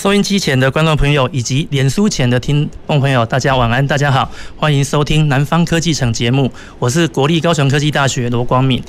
收音机前的观众朋友以及脸书前的听众朋友，大家晚安，大家好，欢迎收听南方科技城节目，我是国立高雄科技大学罗光敏。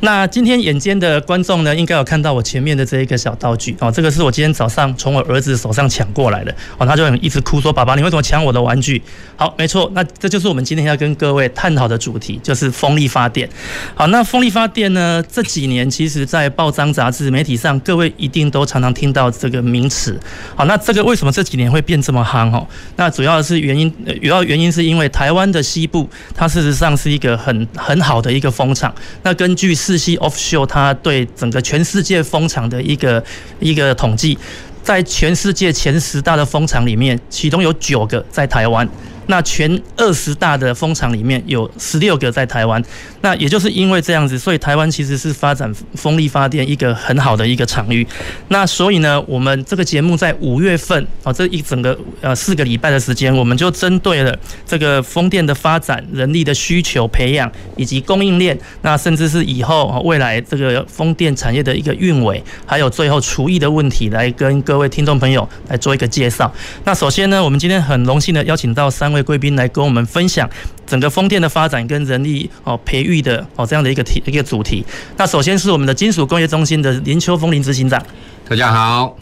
那今天眼尖的观众呢，应该有看到我前面的这一个小道具哦，这个是我今天早上从我儿子手上抢过来的哦，他就很一直哭说：“爸爸，你为什么抢我的玩具？”好，没错，那这就是我们今天要跟各位探讨的主题，就是风力发电。好，那风力发电呢，这几年其实在报章、杂志、媒体上，各位一定都常常听到这个名词。好，那这个为什么这几年会变这么夯？哦，那主要是原因，主要原因是因为台湾的西部，它事实上是一个很很好的一个风场。那根据四溪 Offshore，它对整个全世界风场的一个一个统计，在全世界前十大的风场里面，其中有九个在台湾。那全二十大的风场里面有十六个在台湾，那也就是因为这样子，所以台湾其实是发展风力发电一个很好的一个场域。那所以呢，我们这个节目在五月份啊，这一整个呃四个礼拜的时间，我们就针对了这个风电的发展、人力的需求培养以及供应链，那甚至是以后啊未来这个风电产业的一个运维，还有最后厨艺的问题，来跟各位听众朋友来做一个介绍。那首先呢，我们今天很荣幸的邀请到三位。贵宾来跟我们分享整个风电的发展跟人力哦培育的哦这样的一个题一个主题。那首先是我们的金属工业中心的林秋风林执行长，大家好。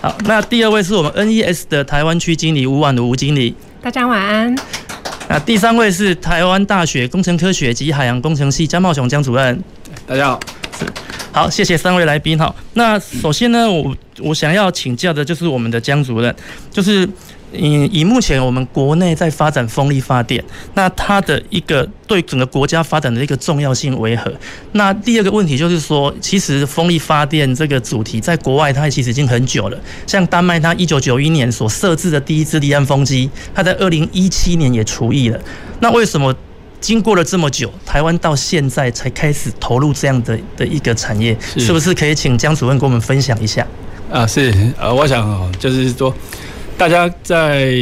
好，那第二位是我们 NES 的台湾区经理吴婉如吴经理，大家晚安。那第三位是台湾大学工程科学及海洋工程系江茂雄江主任，大家好。是，好，谢谢三位来宾。哈，那首先呢，我我想要请教的就是我们的江主任，就是。以以目前我们国内在发展风力发电，那它的一个对整个国家发展的一个重要性为何？那第二个问题就是说，其实风力发电这个主题在国外它其实已经很久了，像丹麦，它一九九一年所设置的第一支离岸风机，它在二零一七年也除役了。那为什么经过了这么久，台湾到现在才开始投入这样的的一个产业？是不是可以请江主任跟我们分享一下？啊，是，呃，我想哦，就是说。大家在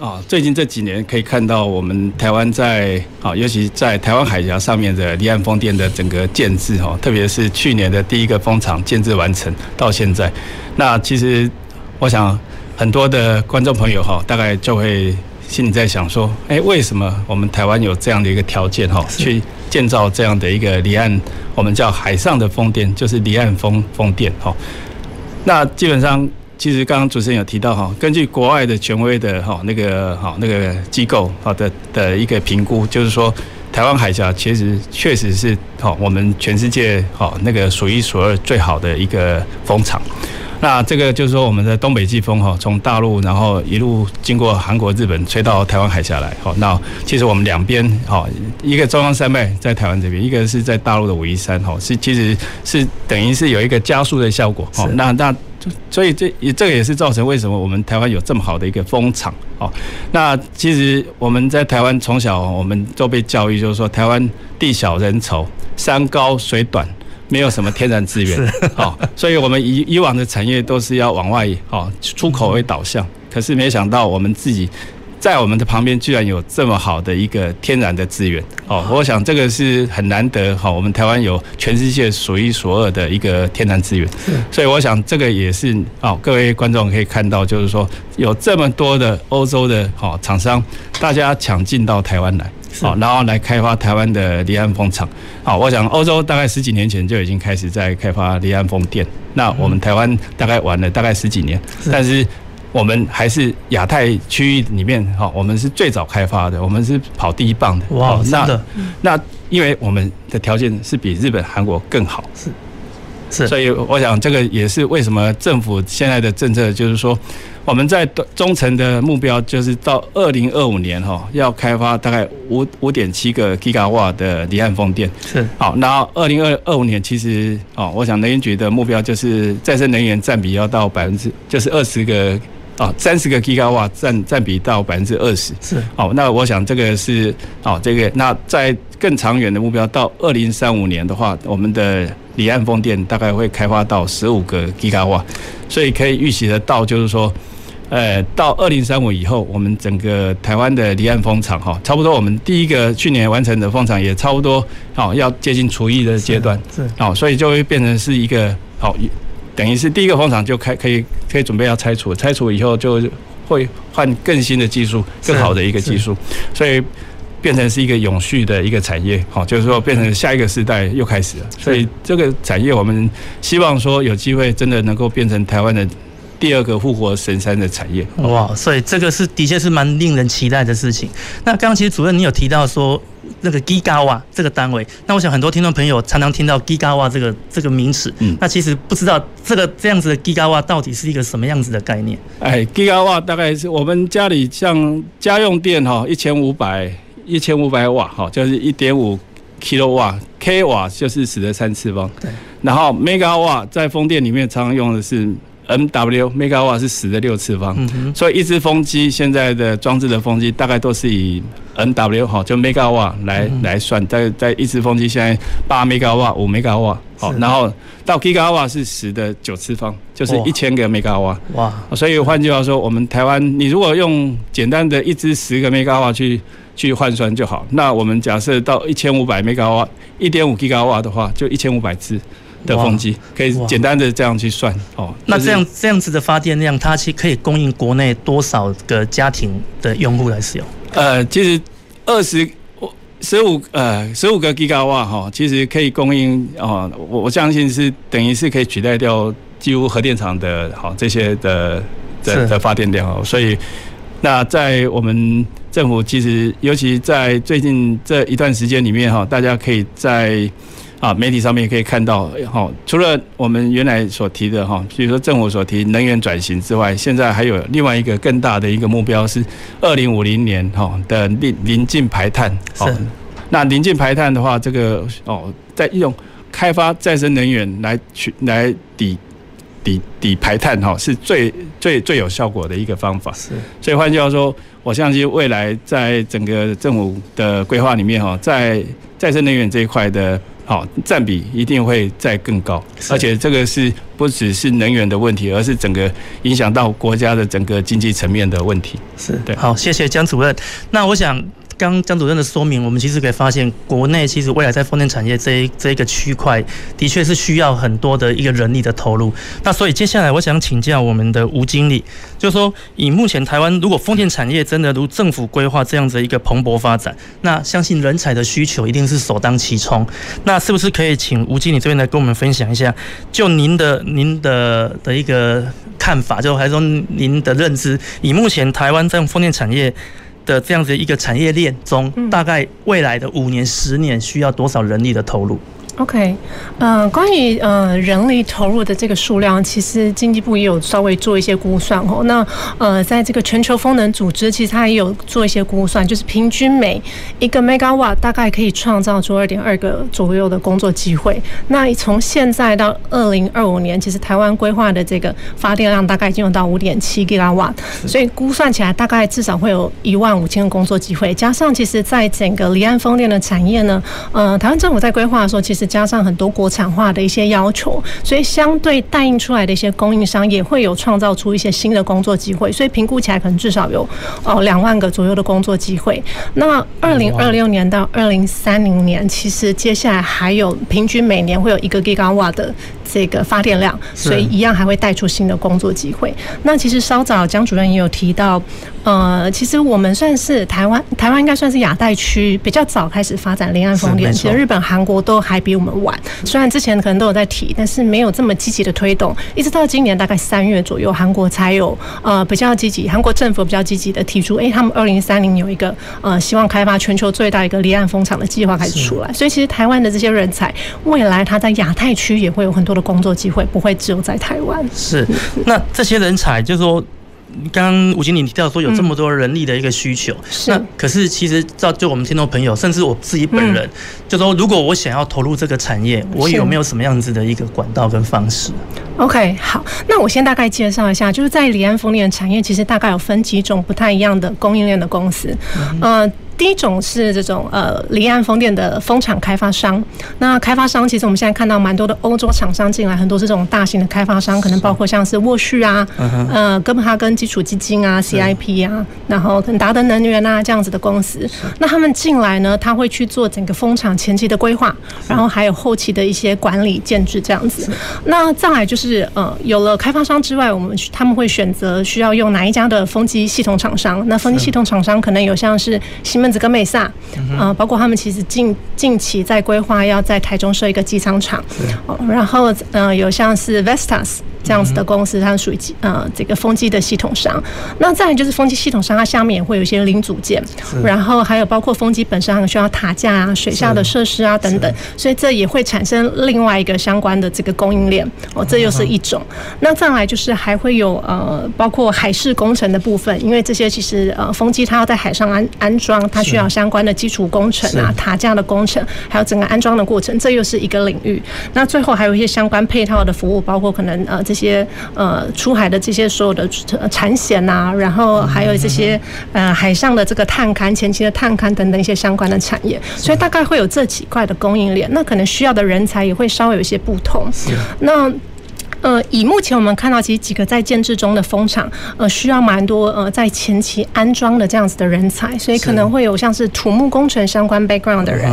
啊最近这几年可以看到，我们台湾在啊，尤其在台湾海峡上面的离岸风电的整个建制哈，特别是去年的第一个风场建制完成到现在，那其实我想很多的观众朋友哈，大概就会心里在想说，哎，为什么我们台湾有这样的一个条件哈，去建造这样的一个离岸，我们叫海上的风电，就是离岸风风电哈，那基本上。其实刚刚主持人有提到哈，根据国外的权威的哈那个哈那个机构好的的一个评估，就是说台湾海峡其实确实是哈我们全世界哈那个数一数二最好的一个风场。那这个就是说我们的东北季风哈，从大陆然后一路经过韩国、日本吹到台湾海峡来。好，那其实我们两边哈，一个中央山脉在台湾这边，一个是在大陆的武夷山哈，是其实是等于是有一个加速的效果。好，那那。所以这也这个也是造成为什么我们台湾有这么好的一个风场哦。那其实我们在台湾从小我们都被教育，就是说台湾地小人稠，山高水短，没有什么天然资源。好，所以我们以以往的产业都是要往外哦出口为导向，可是没想到我们自己。在我们的旁边，居然有这么好的一个天然的资源哦！我想这个是很难得哈。我们台湾有全世界数一数二的一个天然资源，所以我想这个也是哦。各位观众可以看到，就是说有这么多的欧洲的哦厂商，大家抢进到台湾来，好，然后来开发台湾的离岸风场。好，我想欧洲大概十几年前就已经开始在开发离岸风电，那我们台湾大概晚了大概十几年，但是。我们还是亚太区域里面哈，我们是最早开发的，我们是跑第一棒的。哇，真的。那因为我们的条件是比日本、韩国更好，是是，所以我想这个也是为什么政府现在的政策就是说，我们在中程的目标就是到二零二五年哈，要开发大概五五点七个吉瓦的离岸风电。是好，然后二零二二五年其实哦，我想能源局的目标就是再生能源占比要到百分之就是二十个。啊，三十个 Giga 瓦占占比到百分之二十。是，好，那我想这个是哦，这个那在更长远的目标，到二零三五年的话，我们的离岸风电大概会开发到十五个 Giga 瓦，所以可以预期得到，就是说。呃，到二零三五以后，我们整个台湾的离岸风场哈，差不多我们第一个去年完成的风场也差不多，好要接近除役的阶段，是，好，所以就会变成是一个好，等于是第一个风场就开可以可以准备要拆除，拆除以后就会换更新的技术，更好的一个技术，所以变成是一个永续的一个产业，好，就是说变成下一个时代又开始了，所以这个产业我们希望说有机会真的能够变成台湾的。第二个复活神山的产业哇，所以这个是的确是蛮令人期待的事情。那刚刚其实主任你有提到说那个 Gigawatt 这个单位，那我想很多听众朋友常常听到 Gigawatt 这个这个名词，嗯，那其实不知道这个这样子的 Gigawatt 到底是一个什么样子的概念？哎，Gigawatt 大概是我们家里像家用电哈，一千五百一千五百瓦哈，就是一点五 kilo 瓦，k 瓦就是十的三次方，对，然后 Megawatt 在风电里面常常用的是。M W megawatt 是十的六次方，所以一只风机现在的装置的风机大概都是以 M W 哈，就 megawatt 来来算，在在一只风机现在八 megawatt 五 megawatt 好，然后到 gigawatt 是十的九次方，就是一千个 megawatt 哇，所以换句话说，我们台湾你如果用简单的一只十个 megawatt 去去换算就好，那我们假设到一千五百 megawatt 一点五 gigawatt 的话，就一千五百只。的风机可以简单的这样去算哦。那这样这样子的发电量，它其实可以供应国内多少个家庭的用户来使用？呃，其实二十十五呃十五个 Giga 瓦哈，其实可以供应哦。我我相信是等于是可以取代掉几乎核电厂的哈这些的的的发电量哦。所以那在我们政府其实尤其在最近这一段时间里面哈，大家可以在。啊，媒体上面也可以看到，哈，除了我们原来所提的哈，比如说政府所提能源转型之外，现在还有另外一个更大的一个目标是二零五零年哈的零零近排碳。是。那临近排碳的话，这个哦，在一种开发再生能源来去来抵抵抵排碳哈，是最最最有效果的一个方法。是。所以换句话说，我相信未来在整个政府的规划里面哈，在再生能源这一块的。好，占比一定会再更高，而且这个是不只是能源的问题，而是整个影响到国家的整个经济层面的问题。是对，好，谢谢江主任。那我想。刚江主任的说明，我们其实可以发现，国内其实未来在风电产业这一这一个区块，的确是需要很多的一个人力的投入。那所以接下来我想请教我们的吴经理，就是说，以目前台湾如果风电产业真的如政府规划这样子一个蓬勃发展，那相信人才的需求一定是首当其冲。那是不是可以请吴经理这边来跟我们分享一下，就您的您的的一个看法，就还是说您的认知，以目前台湾这种风电产业。的这样子一个产业链中，大概未来的五年、十年需要多少人力的投入？OK，呃，关于呃人力投入的这个数量，其实经济部也有稍微做一些估算哦。那呃，在这个全球风能组织，其实它也有做一些估算，就是平均每一个 megawatt 大概可以创造出二点二个左右的工作机会。那从现在到二零二五年，其实台湾规划的这个发电量大概已经有到五点七 gigawatt，所以估算起来大概至少会有一万五千个工作机会。加上其实在整个离岸风电的产业呢，呃，台湾政府在规划的时候，其实加上很多国产化的一些要求，所以相对代印出来的一些供应商也会有创造出一些新的工作机会，所以评估起来可能至少有哦两万个左右的工作机会。那二零二六年到二零三零年，其实接下来还有平均每年会有一个 gigawatt 的这个发电量，所以一样还会带出新的工作机会。那其实稍早江主任也有提到，呃，其实我们算是台湾，台湾应该算是亚太区比较早开始发展离岸风电，其实日本、韩国都还比。我们晚，虽然之前可能都有在提，但是没有这么积极的推动，一直到今年大概三月左右，韩国才有呃比较积极，韩国政府比较积极的提出，哎，他们二零三零有一个呃希望开发全球最大一个离岸风场的计划开始出来，所以其实台湾的这些人才，未来他在亚太区也会有很多的工作机会，不会只有在台湾。是，那这些人才就是说。刚刚吴经理提到说有这么多人力的一个需求，那可是其实照就我们听众朋友，甚至我自己本人，嗯、就说如果我想要投入这个产业，我有没有什么样子的一个管道跟方式？OK，好，那我先大概介绍一下，就是在离岸风电产业，其实大概有分几种不太一样的供应链的公司，嗯。呃第一种是这种呃离岸风电的风场开发商，那开发商其实我们现在看到蛮多的欧洲厂商进来，很多是这种大型的开发商，可能包括像是沃旭啊，呃哥本哈根基础基金啊，CIP 啊，然后跟达德能源啊这样子的公司，那他们进来呢，他会去做整个风场前期的规划，然后还有后期的一些管理建制这样子。那再来就是呃有了开发商之外，我们他们会选择需要用哪一家的风机系统厂商？那风机系统厂商可能有像是新门子跟美萨，啊、呃，包括他们其实近近期在规划要在台中设一个机舱厂，然后呃有像是 Vestas。这样子的公司，它属于呃这个风机的系统商。那再来就是风机系统商，它下面也会有一些零组件，然后还有包括风机本身还需要塔架啊、水下的设施啊等等，所以这也会产生另外一个相关的这个供应链哦，这又是一种。那再来就是还会有呃包括海事工程的部分，因为这些其实呃风机它要在海上安安装，它需要相关的基础工程啊、塔架的工程，还有整个安装的过程，这又是一个领域。那最后还有一些相关配套的服务，包括可能呃这。这些呃出海的这些所有的产险呐，然后还有这些呃海上的这个探勘、前期的探勘等等一些相关的产业，所以大概会有这几块的供应链，那可能需要的人才也会稍微有一些不同。那。呃，以目前我们看到，其实几个在建制中的风场，呃，需要蛮多呃在前期安装的这样子的人才，所以可能会有像是土木工程相关 background 的人，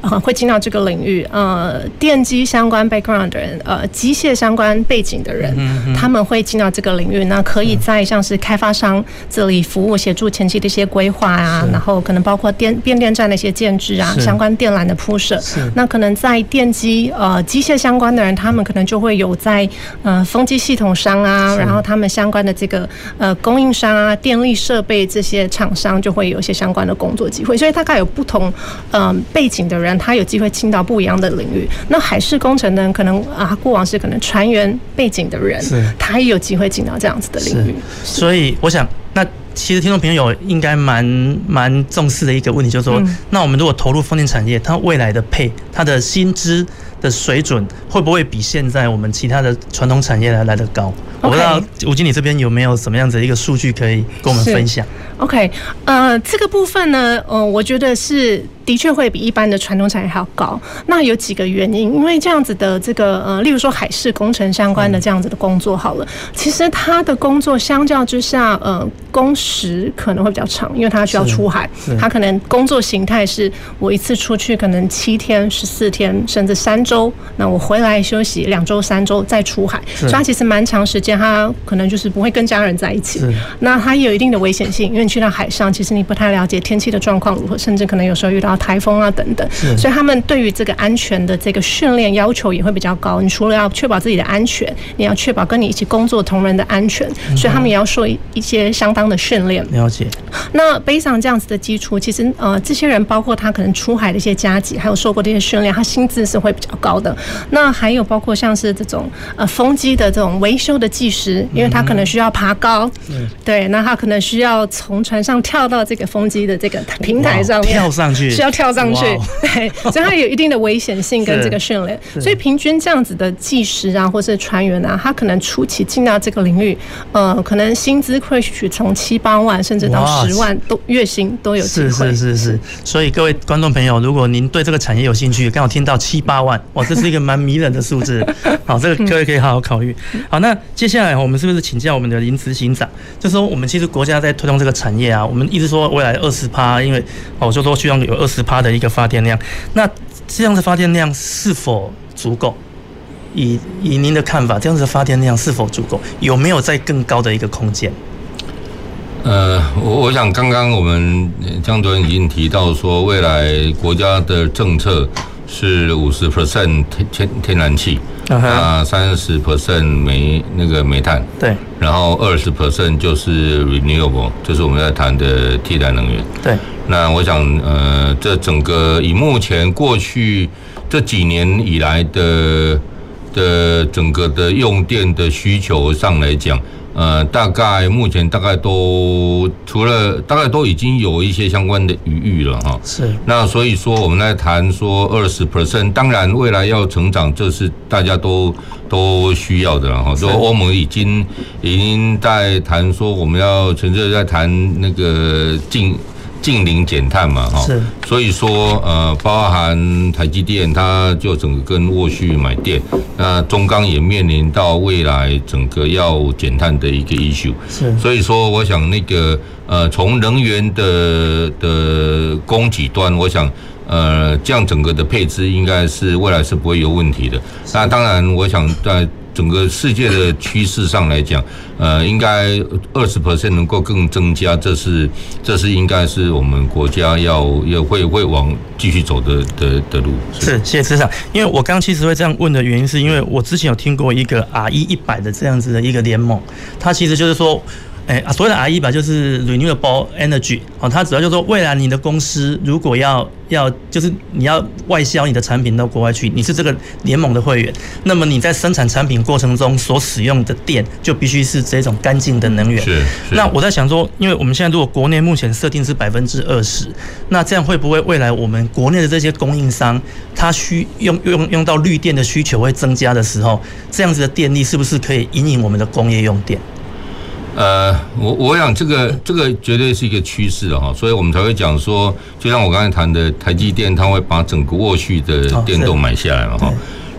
呃，会进到这个领域，呃，电机相关 background 的人，呃，机械相关背景的人，他们会进到这个领域，那可以在像是开发商这里服务，协助前期的一些规划啊，然后可能包括电变电站的一些建制啊，相关电缆的铺设，那可能在电机呃机械相关的人，他们可能就会有在。呃，风机系统商啊，然后他们相关的这个呃供应商啊，电力设备这些厂商就会有一些相关的工作机会，所以大概有不同呃背景的人，他有机会进到不一样的领域。那海事工程呢，可能啊过往是可能船员背景的人，他也有机会进到这样子的领域。所以我想，那其实听众朋友应该蛮蛮重视的一个问题，就是说，嗯、那我们如果投入风电产业，它未来的配，它的薪资。的水准会不会比现在我们其他的传统产业来来得高？我不知道吴经理这边有没有什么样子的一个数据可以跟我们分享？OK，呃，这个部分呢，呃，我觉得是。的确会比一般的传统产业还要高。那有几个原因，因为这样子的这个呃，例如说海事工程相关的这样子的工作，好了，其实他的工作相较之下，呃，工时可能会比较长，因为他需要出海，他可能工作形态是我一次出去可能七天、十四天，甚至三周，那我回来休息两周、三周再出海，所以他其实蛮长时间，他可能就是不会跟家人在一起。那他也有一定的危险性，因为你去到海上，其实你不太了解天气的状况如何，甚至可能有时候遇到。台风啊等等，所以他们对于这个安全的这个训练要求也会比较高。你除了要确保自己的安全，你要确保跟你一起工作同仁的安全，所以他们也要受一些相当的训练。了解。那背上这样子的基础，其实呃，这些人包括他可能出海的一些加急，还有受过这些训练，他薪资是会比较高的。那还有包括像是这种呃风机的这种维修的技师，因为他可能需要爬高，对，那他可能需要从船上跳到这个风机的这个平台上面跳上去，需要。跳上去，对，所以它有一定的危险性跟这个训练，所以平均这样子的技师啊，或是船员啊，他可能初期进到这个领域，呃，可能薪资会许从七八万甚至到十万都月薪都有机会。是是是是，所以各位观众朋友，如果您对这个产业有兴趣，刚好听到七八万，哇，这是一个蛮迷人的数字。好，这个各位可以好好考虑。好，那接下来我们是不是请教我们的林执行长？就是说，我们其实国家在推动这个产业啊，我们一直说未来二十趴，因为哦，就说希望有二十趴的一个发电量。那这样的发电量是否足够？以以您的看法，这样子的发电量是否足够？有没有在更高的一个空间？呃，我我想刚刚我们江主任已经提到说，未来国家的政策。是五十 percent 天天天然气，啊三十 percent 煤那个煤炭，对，然后二十 percent 就是 renewable，就是我们在谈的替代能源。对，那我想呃，这整个以目前过去这几年以来的的整个的用电的需求上来讲，呃，大概目前大概都除了大概都已经有一些相关的余裕了哈。是。那所以说我们来谈说二十 percent，当然未来要成长，这是大家都都需要的了哈。说欧盟已经已经在谈说我们要纯粹在谈那个进。净零减碳嘛，哈，是，所以说，呃，包含台积电，它就整个跟沃旭买电，那中钢也面临到未来整个要减碳的一个 issue，是，所以说，我想那个，呃，从能源的的供给端，我想，呃，这样整个的配置应该是未来是不会有问题的。那当然，我想在。整个世界的趋势上来讲，呃，应该二十 percent 能够更增加，这是这是应该是我们国家要要会会往继续走的的的路。是，谢谢市长。因为我刚其实会这样问的原因，是因为我之前有听过一个 R 一一百的这样子的一个联盟，它其实就是说。哎啊，所谓的 RE 吧，就是 Renewable Energy 哦，它主要就是说，未来你的公司如果要要就是你要外销你的产品到国外去，你是这个联盟的会员，那么你在生产产品过程中所使用的电就必须是这种干净的能源。是。那我在想说，因为我们现在如果国内目前设定是百分之二十，那这样会不会未来我们国内的这些供应商，它需用用用到绿电的需求会增加的时候，这样子的电力是不是可以引领我们的工业用电？呃，我我想这个这个绝对是一个趋势哈，所以我们才会讲说，就像我刚才谈的，台积电它会把整个沃旭的电动买下来嘛哈。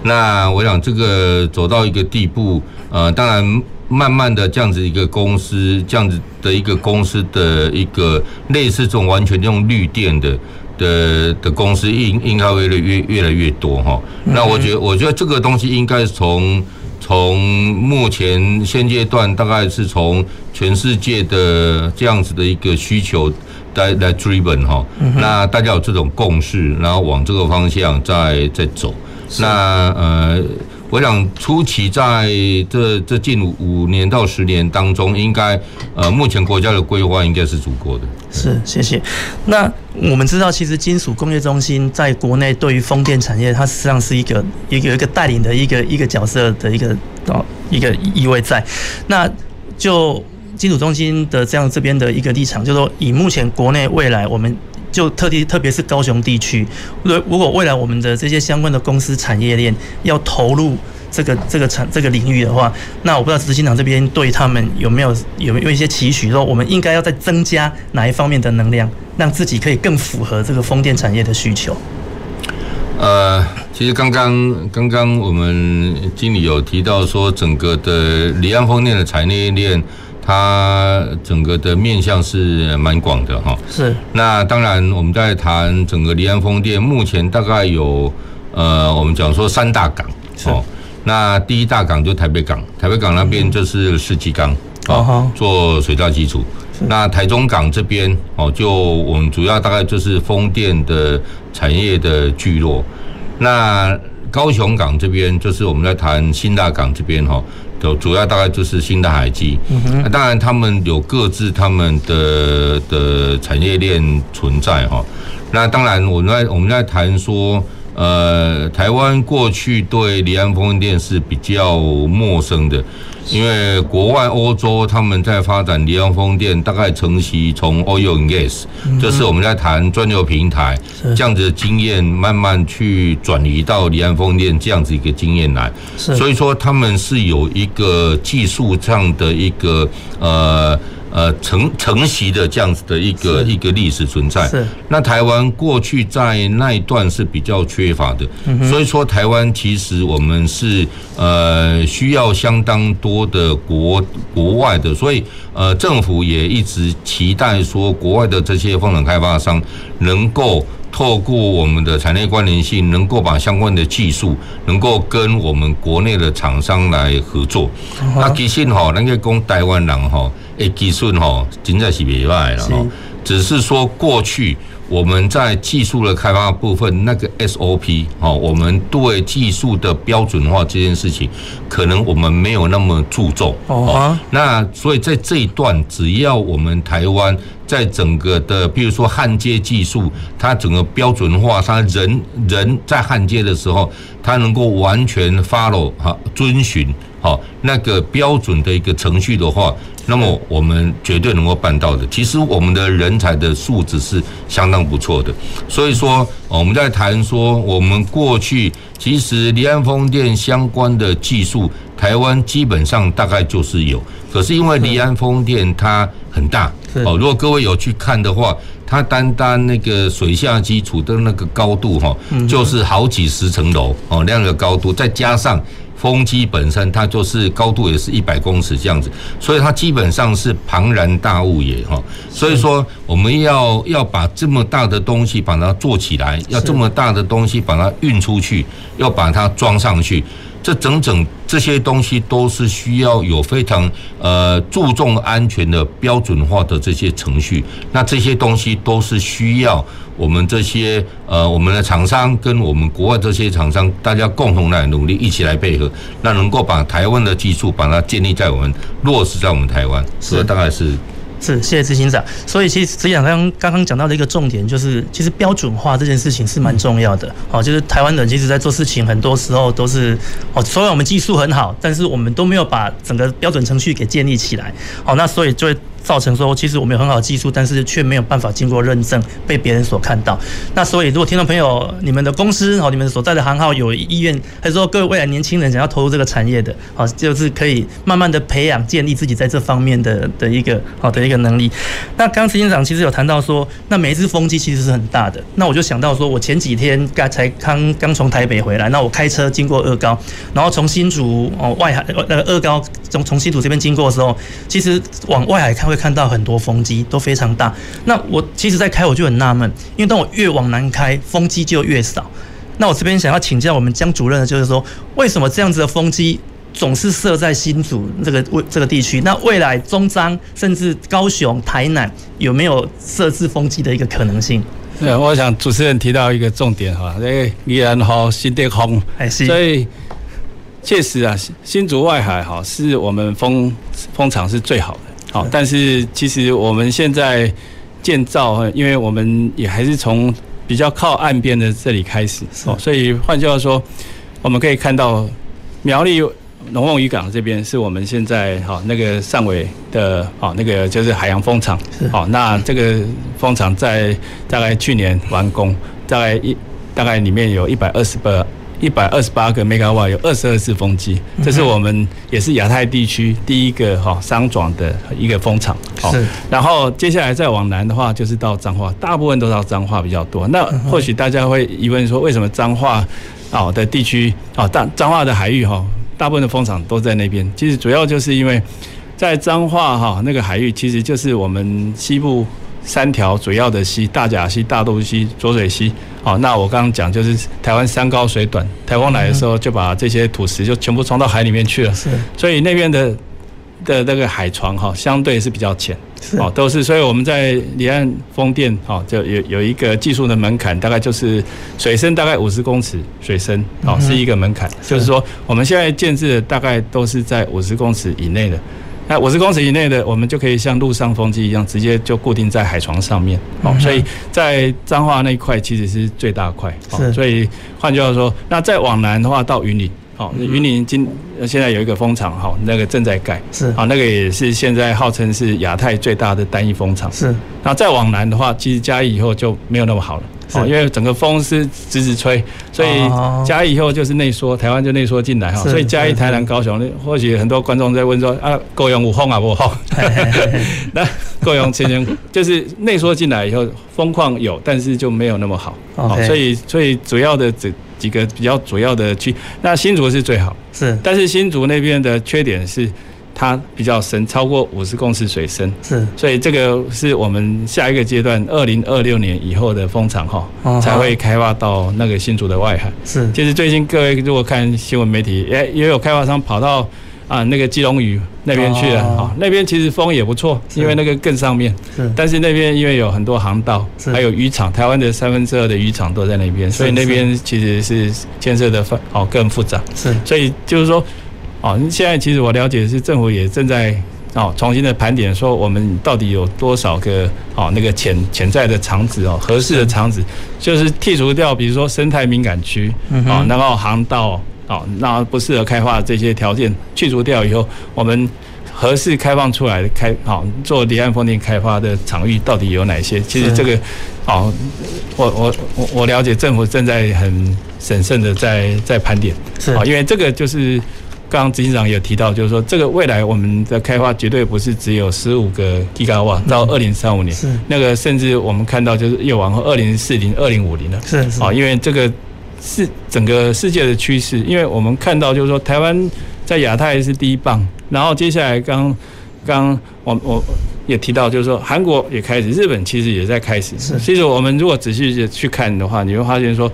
那我想这个走到一个地步，呃，当然慢慢的这样子一个公司，这样子的一个公司的一个类似这种完全用绿电的的的公司，应应该会越越越来越多哈。那我觉得我觉得这个东西应该从。从目前现阶段，大概是从全世界的这样子的一个需求来来 driven 哈，那大家有这种共识，然后往这个方向在在走。那呃，我想初期在这这近五年到十年当中，应该呃，目前国家的规划应该是足够的。是，谢谢。那我们知道，其实金属工业中心在国内对于风电产业，它实际上是一个有有一个带领的一个一个角色的一个哦一个意味在。那就金属中心的这样这边的一个立场，就是说以目前国内未来，我们就特地特别是高雄地区，如如果未来我们的这些相关的公司产业链要投入。这个这个产这个领域的话，那我不知道执行长这边对他们有没有有没有一些期许，说我们应该要再增加哪一方面的能量，让自己可以更符合这个风电产业的需求。呃，其实刚刚刚刚我们经理有提到说，整个的离岸风电的产业链，它整个的面向是蛮广的哈。是。那当然，我们在谈整个离岸风电，目前大概有呃，我们讲说三大港哦。那第一大港就台北港，台北港那边就是世纪港哦，做水道基础。那台中港这边哦，就我们主要大概就是风电的产业的聚落。那高雄港这边就是我们在谈新大港这边哈，就主要大概就是新的海基。那当然他们有各自他们的的产业链存在哈。那当然我们在我们在谈说。呃，台湾过去对离岸风电是比较陌生的，因为国外欧洲他们在发展离岸风电，大概承袭从 oil and gas，这是我们在谈专流平台这样子的经验，慢慢去转移到离岸风电这样子一个经验来，所以说他们是有一个技术上的一个呃。呃，承承袭的这样子的一个一个历史存在。是。那台湾过去在那一段是比较缺乏的，所以说台湾其实我们是呃需要相当多的国国外的，所以呃政府也一直期待说国外的这些风能开发商能够透过我们的产业关联性，能够把相关的技术能够跟我们国内的厂商来合作。那其实哈，那个讲台湾人吼。诶，技术吼，真正是袂歹啦吼。只是说过去我们在技术的开发部分，那个 SOP 哦，我们对技术的标准化这件事情，可能我们没有那么注重哦。那所以在这一段，只要我们台湾在整个的，比如说焊接技术，它整个标准化，它人人在焊接的时候，它能够完全 follow 哈，遵循。好那个标准的一个程序的话，那么我们绝对能够办到的。其实我们的人才的素质是相当不错的，所以说我们在谈说我们过去其实离岸风电相关的技术，台湾基本上大概就是有，可是因为离岸风电它很大哦，如果各位有去看的话。它单单那个水下基础的那个高度哈，就是好几十层楼哦，那样的高度，再加上风机本身，它就是高度也是一百公尺这样子，所以它基本上是庞然大物也哈。所以说，我们要要把这么大的东西把它做起来，要这么大的东西把它运出去，要把它装上去。这整整这些东西都是需要有非常呃注重安全的标准化的这些程序，那这些东西都是需要我们这些呃我们的厂商跟我们国外这些厂商大家共同来努力，一起来配合，那能够把台湾的技术把它建立在我们落实在我们台湾，这大概是。是，谢谢执行长。所以其实执行长刚刚刚讲到的一个重点，就是其实标准化这件事情是蛮重要的。哦，就是台湾人其实在做事情，很多时候都是哦，虽然我们技术很好，但是我们都没有把整个标准程序给建立起来。哦，那所以就会。造成说，其实我们有很好的技术，但是却没有办法经过认证，被别人所看到。那所以，如果听众朋友，你们的公司哦，你们所在的行号有意愿，还是说各位未来年轻人想要投入这个产业的，好，就是可以慢慢的培养、建立自己在这方面的的一个好的一个能力。那刚刚执行长其实有谈到说，那每一次风机其实是很大的。那我就想到说，我前几天刚才刚刚从台北回来，那我开车经过二高，然后从新竹哦外海呃二高从从新竹这边经过的时候，其实往外海看。会看到很多风机都非常大。那我其实，在开我就很纳闷，因为当我越往南开，风机就越少。那我这边想要请教我们江主任的就是说，为什么这样子的风机总是设在新竹这个位这个地区？那未来中彰甚至高雄、台南有没有设置风机的一个可能性？对，我想主持人提到一个重点哈，哎，宜兰好新店风，所以。确实啊，新竹外海哈是我们风风场是最好的，好，但是其实我们现在建造，因为我们也还是从比较靠岸边的这里开始，哦，所以换句话说，我们可以看到苗栗龙凤渔港这边是我们现在哈那个汕尾的哦那个就是海洋风场，好，那这个风场在大概去年完工，大概一大概里面有一百二十八。一百二十八个 Megawatt 有二十二次风机，这是我们也是亚太地区第一个哈商转的一个风场。是。然后接下来再往南的话，就是到彰化，大部分都到彰化比较多。那或许大家会疑问说，为什么彰化啊的地区啊大彰化的海域哈，大部分的风场都在那边？其实主要就是因为在彰化哈那个海域，其实就是我们西部。三条主要的溪，大甲溪、大肚溪、浊水溪。好，那我刚刚讲就是台湾山高水短，台风来的时候就把这些土石就全部冲到海里面去了。是，所以那边的的那个海床哈，相对是比较浅。是，哦，都是。所以我们在离岸风电哈，就有有一个技术的门槛，大概就是水深大概五十公尺，水深哦是一个门槛，就是说我们现在建置的大概都是在五十公尺以内的。那五十公尺以内的，我们就可以像陆上风机一样，直接就固定在海床上面。哦，所以在彰化那一块其实是最大块。是。所以换句话说，那再往南的话，到云林。好，云林今现在有一个风场，好，那个正在盖。是。好，那个也是现在号称是亚太最大的单一风场。是。那再往南的话，其实嘉义以后就没有那么好了。哦，因为整个风是直直吹，所以嘉义以后就是内缩，台湾就内缩进来哈。所以嘉义、台南、高雄，或许很多观众在问说啊，高雄有风啊不好？那高雄前年就是内缩进来以后，风况有，但是就没有那么好。好，所以所以主要的这几个比较主要的区，那新竹是最好，是，但是新竹那边的缺点是。它比较深，超过五十公尺水深，是，所以这个是我们下一个阶段，二零二六年以后的风场哈，才会开发到那个新竹的外海。是，其实最近各位如果看新闻媒体，也也有开发商跑到啊那个基隆屿那边去了，啊，那边其实风也不错，因为那个更上面，是，但是那边因为有很多航道，还有渔场，台湾的三分之二的渔场都在那边，所以那边其实是建设的哦更复杂，是，所以就是说。哦，现在其实我了解的是政府也正在哦重新的盘点，说我们到底有多少个哦那个潜潜在的场址哦合适的场址，就是剔除掉比如说生态敏感区，哦然后航道哦，那不适合开发这些条件去除掉以后，我们合适开放出来的开好做离岸风电开发的场域到底有哪些？其实这个，好，我我我我了解政府正在很审慎的在在盘点，是。啊，因为这个就是刚刚执行长也有提到，就是说这个未来我们的开发绝对不是只有十五个 Gigawatt 到二零三五年，是。那个甚至我们看到就是越往后二零四零、二零五零了，是啊，因为这个。是整个世界的趋势，因为我们看到就是说，台湾在亚太是第一棒，然后接下来刚刚我我也提到，就是说韩国也开始，日本其实也在开始。是，其实我们如果仔细去看的话，你会发现说，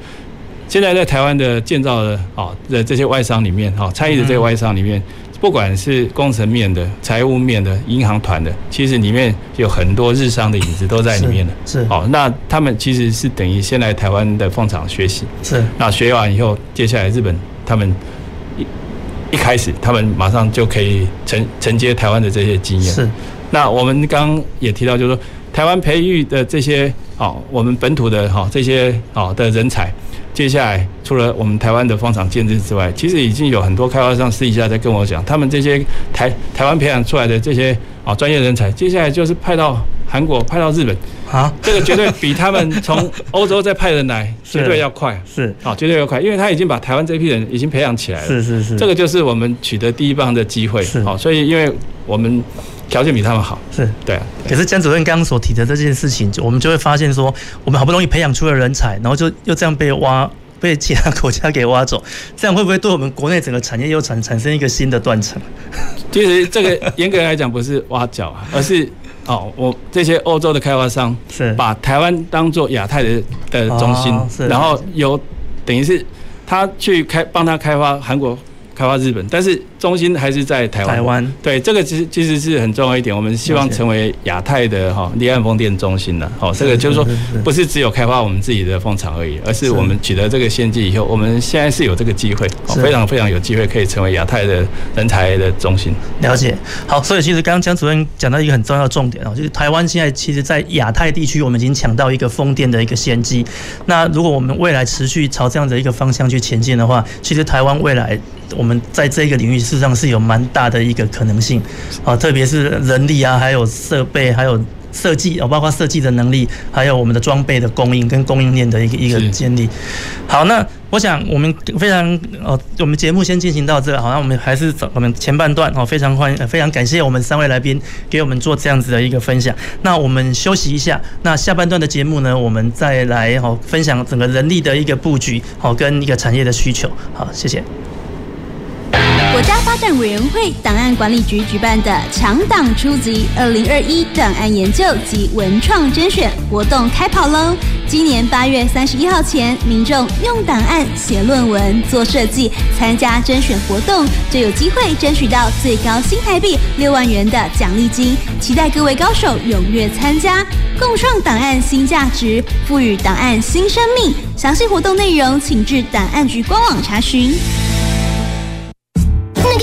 现在在台湾的建造的啊的这些外商里面，哈参与的这些外商里面。不管是工程面的、财务面的、银行团的，其实里面有很多日商的影子都在里面的。是，哦，那他们其实是等于先来台湾的风场学习。是，那学完以后，接下来日本他们一一开始，他们马上就可以承承接台湾的这些经验。是，那我们刚刚也提到，就是说台湾培育的这些哦，我们本土的哈这些哦的人才。接下来，除了我们台湾的风场建制之外，其实已经有很多开发商私底下在跟我讲，他们这些台台湾培养出来的这些啊专业人才，接下来就是派到韩国、派到日本。啊，这个绝对比他们从欧洲再派人来 绝对要快，是。啊，绝对要快，因为他已经把台湾这批人已经培养起来了，是是是，这个就是我们取得第一棒的机会，是。好，所以因为我们。条件比他们好，是对啊。可是江主任刚刚所提的这件事情，我们就会发现说，我们好不容易培养出了人才，然后就又这样被挖，被其他国家给挖走，这样会不会对我们国内整个产业又产产生一个新的断层？其实这个严格来讲不是挖角啊，而是哦，我这些欧洲的开发商是把台湾当做亚太的的中心，然后有等于是他去开帮他开发韩国。开发日本，但是中心还是在台湾。台湾对这个其实其实是很重要一点，我们希望成为亚太的哈离岸风电中心了。好，这个就是说不是只有开发我们自己的风场而已，而是我们取得这个先机以后，我们现在是有这个机会，非常非常有机会可以成为亚太的人才的中心。了解。好，所以其实刚刚江主任讲到一个很重要的重点哦，就是台湾现在其实，在亚太地区，我们已经抢到一个风电的一个先机。那如果我们未来持续朝这样的一个方向去前进的话，其实台湾未来。我们在这个领域事实上是有蛮大的一个可能性，啊，特别是人力啊，还有设备，还有设计啊，包括设计的能力，还有我们的装备的供应跟供应链的一个一个建立。好，那我想我们非常呃，我们节目先进行到这，好，那我们还是走我们前半段哦，非常欢迎，非常感谢我们三位来宾给我们做这样子的一个分享。那我们休息一下，那下半段的节目呢，我们再来哦分享整个人力的一个布局，好，跟一个产业的需求。好，谢谢。国家发展委员会档案管理局举办的“强档出击”二零二一档案研究及文创甄选活动开跑喽！今年八月三十一号前，民众用档案写论文、做设计，参加甄选活动，就有机会争取到最高新台币六万元的奖励金。期待各位高手踊跃参加，共创档案新价值，赋予档案新生命。详细活动内容，请至档案局官网查询。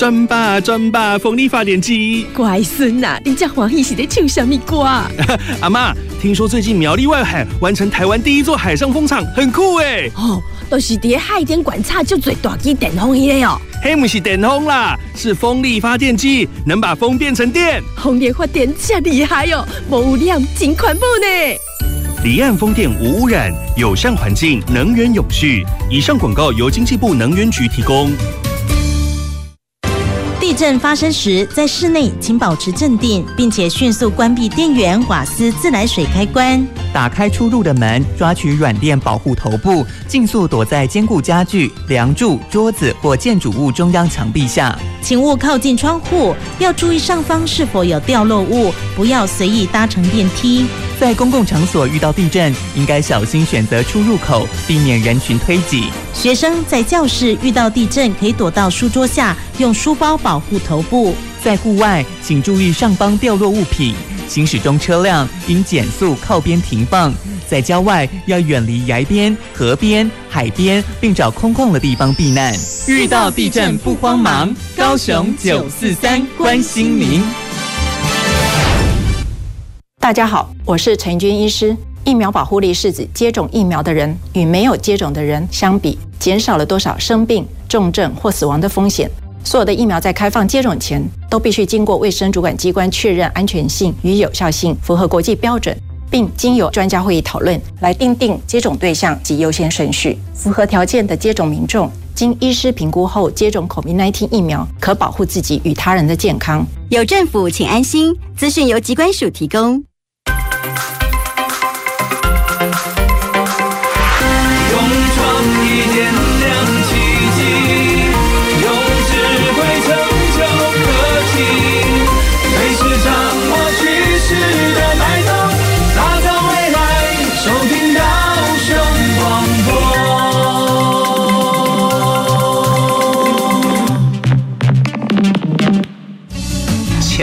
转吧转吧，风力发电机。乖孙呐，你家欢喜是在唱什么歌？阿妈，听说最近苗栗外海完成台湾第一座海上风场，很酷哎。哦，都是在海边观察就最大机电风的哦。嘿，不是电风啦，是风力发电机，能把风变成电。风力发电真厉害哟，无污染，真环保呢。离岸风电无污染，友善环境，能源永续。以上广告由经济部能源局提供。地震发生时，在室内请保持镇定，并且迅速关闭电源、瓦斯、自来水开关。打开出入的门，抓取软垫保护头部，尽速躲在坚固家具、梁柱、桌子或建筑物中央墙壁下。请勿靠近窗户，要注意上方是否有掉落物，不要随意搭乘电梯。在公共场所遇到地震，应该小心选择出入口，避免人群推挤。学生在教室遇到地震，可以躲到书桌下，用书包保护头部。在户外，请注意上方掉落物品。行驶中车辆应减速靠边停放。在郊外，要远离崖边、河边、海边，并找空旷的地方避难。遇到地震不慌忙，高雄九四三关心您。大家好，我是陈军医师。疫苗保护力是指接种疫苗的人与没有接种的人相比，减少了多少生病、重症或死亡的风险。所有的疫苗在开放接种前，都必须经过卫生主管机关确认安全性与有效性，符合国际标准，并经由专家会议讨论来订定接种对象及优先顺序。符合条件的接种民众，经医师评估后接种 COVID-19 疫苗，可保护自己与他人的健康。有政府，请安心。资讯由疾管署提供。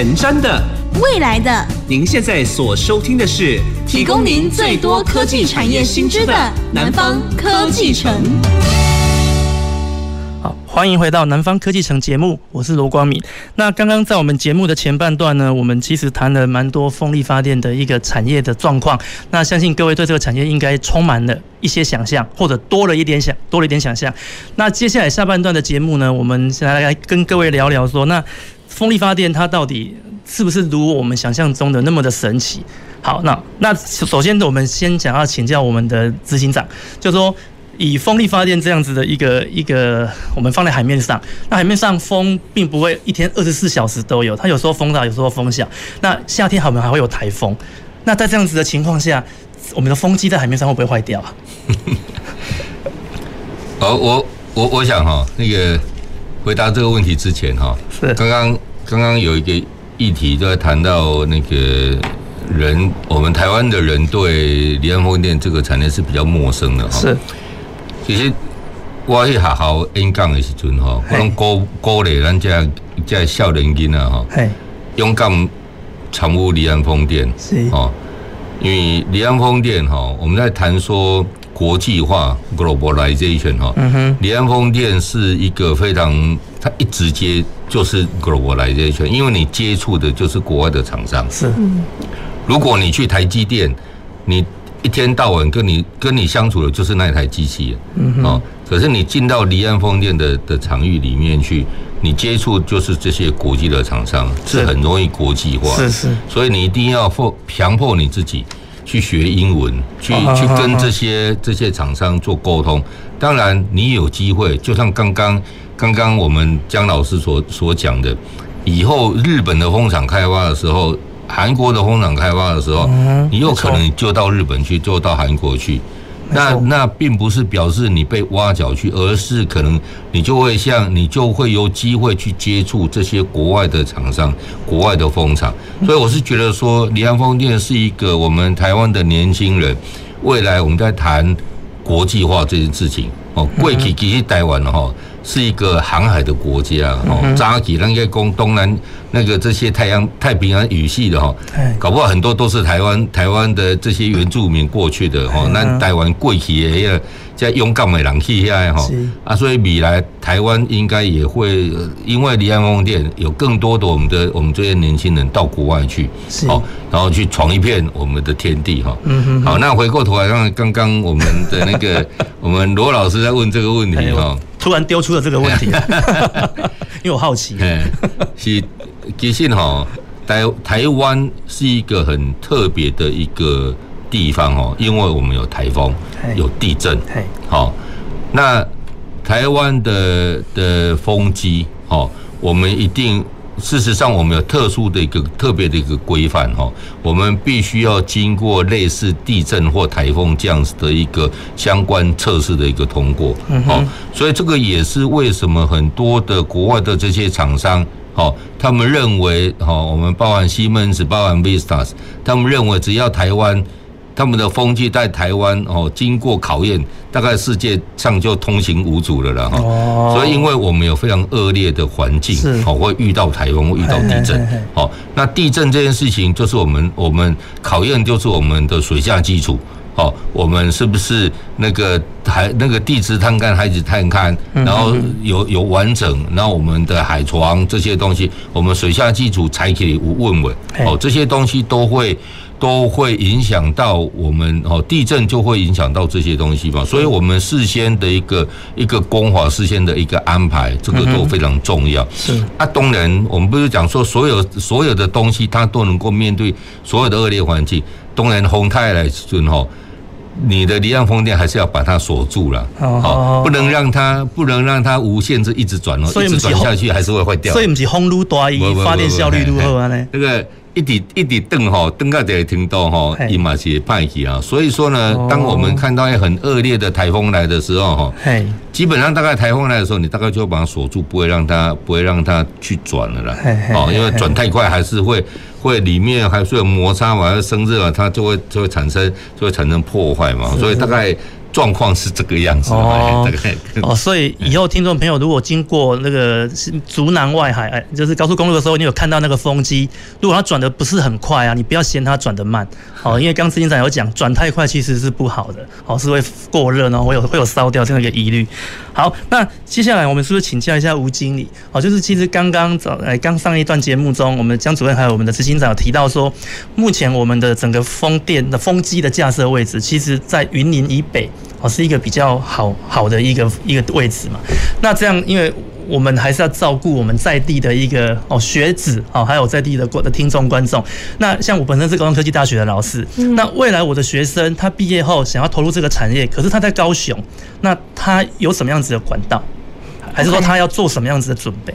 前瞻的，未来的，您现在所收听的是提供您最多科技产业新知的南方科技城。好，欢迎回到南方科技城节目，我是罗光敏。那刚刚在我们节目的前半段呢，我们其实谈了蛮多风力发电的一个产业的状况。那相信各位对这个产业应该充满了一些想象，或者多了一点想，多了一点想象。那接下来下半段的节目呢，我们先来来跟各位聊聊说那。风力发电它到底是不是如我们想象中的那么的神奇？好，那那首先我们先想要请教我们的执行长，就说以风力发电这样子的一个一个，我们放在海面上，那海面上风并不会一天二十四小时都有，它有时候风大，有时候风小。那夏天我们还会有台风，那在这样子的情况下，我们的风机在海面上会不会坏掉啊？好，我我我想哈，那个回答这个问题之前哈，是刚刚。刚刚有一个议题都在谈到那个人，我们台湾的人对离岸风电这个产业是比较陌生的哈。是，其实我去学校演讲的时阵哈，我拢鼓鼓励咱这这少年囡啊哈，勇敢参与离岸风电是。哦，因为离岸风电哈，我们在谈说国际化 globalization 哈，离岸风电是一个非常。它一直接就是 globalization，因为你接触的就是国外的厂商。是，如果你去台积电，你一天到晚跟你跟你相处的就是那台机器。嗯哦，可是你进到离岸风电的的场域里面去，你接触就是这些国际的厂商，是很容易国际化。是是。所以你一定要迫强迫你自己去学英文，去去跟这些这些厂商做沟通。当然，你有机会，就像刚刚。刚刚我们江老师所所讲的，以后日本的风场开发的时候，韩国的风场开发的时候，你有可能就到日本去，就到韩国去。那那并不是表示你被挖角去，而是可能你就会像你就会有机会去接触这些国外的厂商、国外的风场。所以我是觉得说，离岸风电是一个我们台湾的年轻人未来我们在谈国际化这件事情哦，贵企其实台湾了哈。是一个航海的国家哦，早期那个讲东南那个这些太阳太平洋语系的哈，搞不好很多都是台湾台湾的这些原住民过去的哈，那台湾过去的那个在勇敢的人去下哈，啊，所以未来台湾应该也会因为离岸风电有更多的我们的我们这些年轻人到国外去，好，然后去闯一片我们的天地哈，好，那回过头来看刚刚我们的那个 我们罗老师在问这个问题哈。突然丢出了这个问题，因为我好奇。是，其实哈，台台湾是一个很特别的一个地方哦，因为我们有台风，有地震。好，那台湾的的风机，哦，我们一定。事实上，我们有特殊的一个特别的一个规范哈，我们必须要经过类似地震或台风这样子的一个相关测试的一个通过，好，所以这个也是为什么很多的国外的这些厂商，好，他们认为，好，我们包含西门子、包含 Vistas，他们认为只要台湾。他们的风机在台湾哦，经过考验，大概世界上就通行无阻了了哈。哦。所以，因为我们有非常恶劣的环境，好会遇到台风，会遇到地震。好，那地震这件事情，就是我们我们考验，就是我们的水下基础。好，我们是不是那个海那个地质探勘、海底探勘，然后有有完整，然后我们的海床这些东西，我们水下基础才可以稳稳。哦，这些东西都会。都会影响到我们哦，地震就会影响到这些东西嘛，所以我们事先的一个一个工法，事先的一个安排，这个都非常重要。是啊，当然我们不是讲说所有所有的东西它都能够面对所有的恶劣环境，当然风太来说哈，你的离岸风电还是要把它锁住了，好，不能让它不能让它无限制一直转哦，一直转下去还是会坏掉。所以不是风路大，以发电效率如何呢？这个。一直一直蹬哈，蹬到这个程度哈，伊嘛是派去啊。所以说呢，当我们看到一很恶劣的台风来的时候哈，基本上大概台风来的时候，你大概就把它锁住，不会让它不会让它去转了啦。哦，因为转太快还是会会里面还是有摩擦嘛，要生热啊，它就会就会产生就会产生破坏嘛。所以大概。状况是这个样子哦，哦，所以以后听众朋友如果经过那个竹南外海，哎，就是高速公路的时候，你有看到那个风机，如果它转的不是很快啊，你不要嫌它转得慢，哦，因为刚执行长有讲，转太快其实是不好的，哦，是会过热呢，会有会有烧掉这样一个疑虑。好，那接下来我们是不是请教一下吴经理？哦，就是其实刚刚早哎刚上一段节目中，我们江主任还有我们的执行长有提到说，目前我们的整个风电的风机的架设位置，其实在云林以北。哦，是一个比较好好的一个一个位置嘛。那这样，因为我们还是要照顾我们在地的一个哦学子哦，还有在地的过的听众观众。那像我本身是高中科技大学的老师，那未来我的学生他毕业后想要投入这个产业，可是他在高雄，那他有什么样子的管道，还是说他要做什么样子的准备？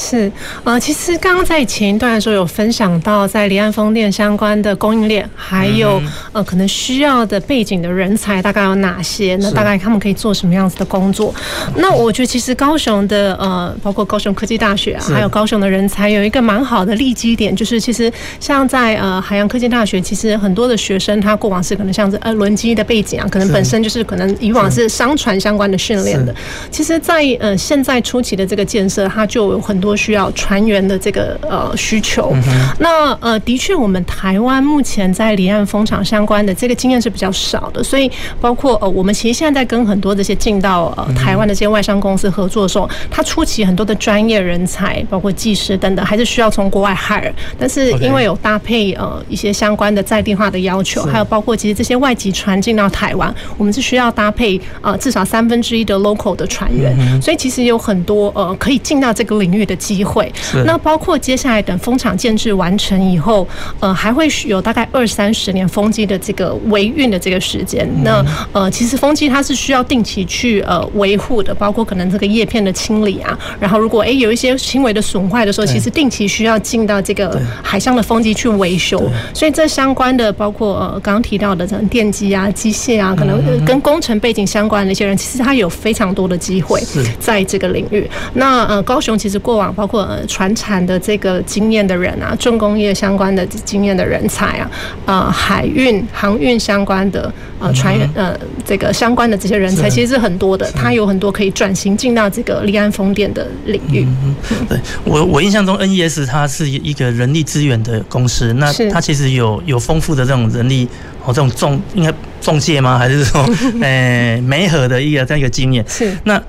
是，呃，其实刚刚在前一段的时候有分享到，在离岸风电相关的供应链，还有呃可能需要的背景的人才大概有哪些？那大概他们可以做什么样子的工作？那我觉得其实高雄的呃，包括高雄科技大学啊，还有高雄的人才有一个蛮好的利基点，就是其实像在呃海洋科技大学，其实很多的学生他过往是可能像是呃轮机的背景啊，可能本身就是可能以往是商船相关的训练的。其实在，在呃现在初期的这个建设，它就有很多。多需要船员的这个呃需求，那呃的确，我们台湾目前在离岸风场相关的这个经验是比较少的，所以包括呃我们其实现在在跟很多这些进到呃台湾的这些外商公司合作的时候，他初期很多的专业人才，包括技师等等，还是需要从国外 hire，但是因为有搭配呃一些相关的在地化的要求，还有包括其实这些外籍船进到台湾，我们是需要搭配呃至少三分之一的 local 的船员，所以其实有很多呃可以进到这个领域的。机会，那包括接下来等风场建制完成以后，呃，还会有大概二三十年风机的这个维运的这个时间。那呃，其实风机它是需要定期去呃维护的，包括可能这个叶片的清理啊。然后如果哎有一些轻微的损坏的时候，其实定期需要进到这个海上的风机去维修。所以这相关的包括呃刚刚提到的这种电机啊、机械啊，可能跟工程背景相关的一些人，其实他有非常多的机会在这个领域。那呃，高雄其实过往。包括船产的这个经验的人啊，重工业相关的经验的人才啊，呃，海运、航运相关的呃船员呃这个相关的这些人才，其实是很多的。他有很多可以转型进到这个离岸风电的领域。嗯，对我我印象中，NES 它是一个人力资源的公司，那它其实有有丰富的这种人力哦，这种中应该中介吗？还是说 呃媒合的一个这样一个经验？是那。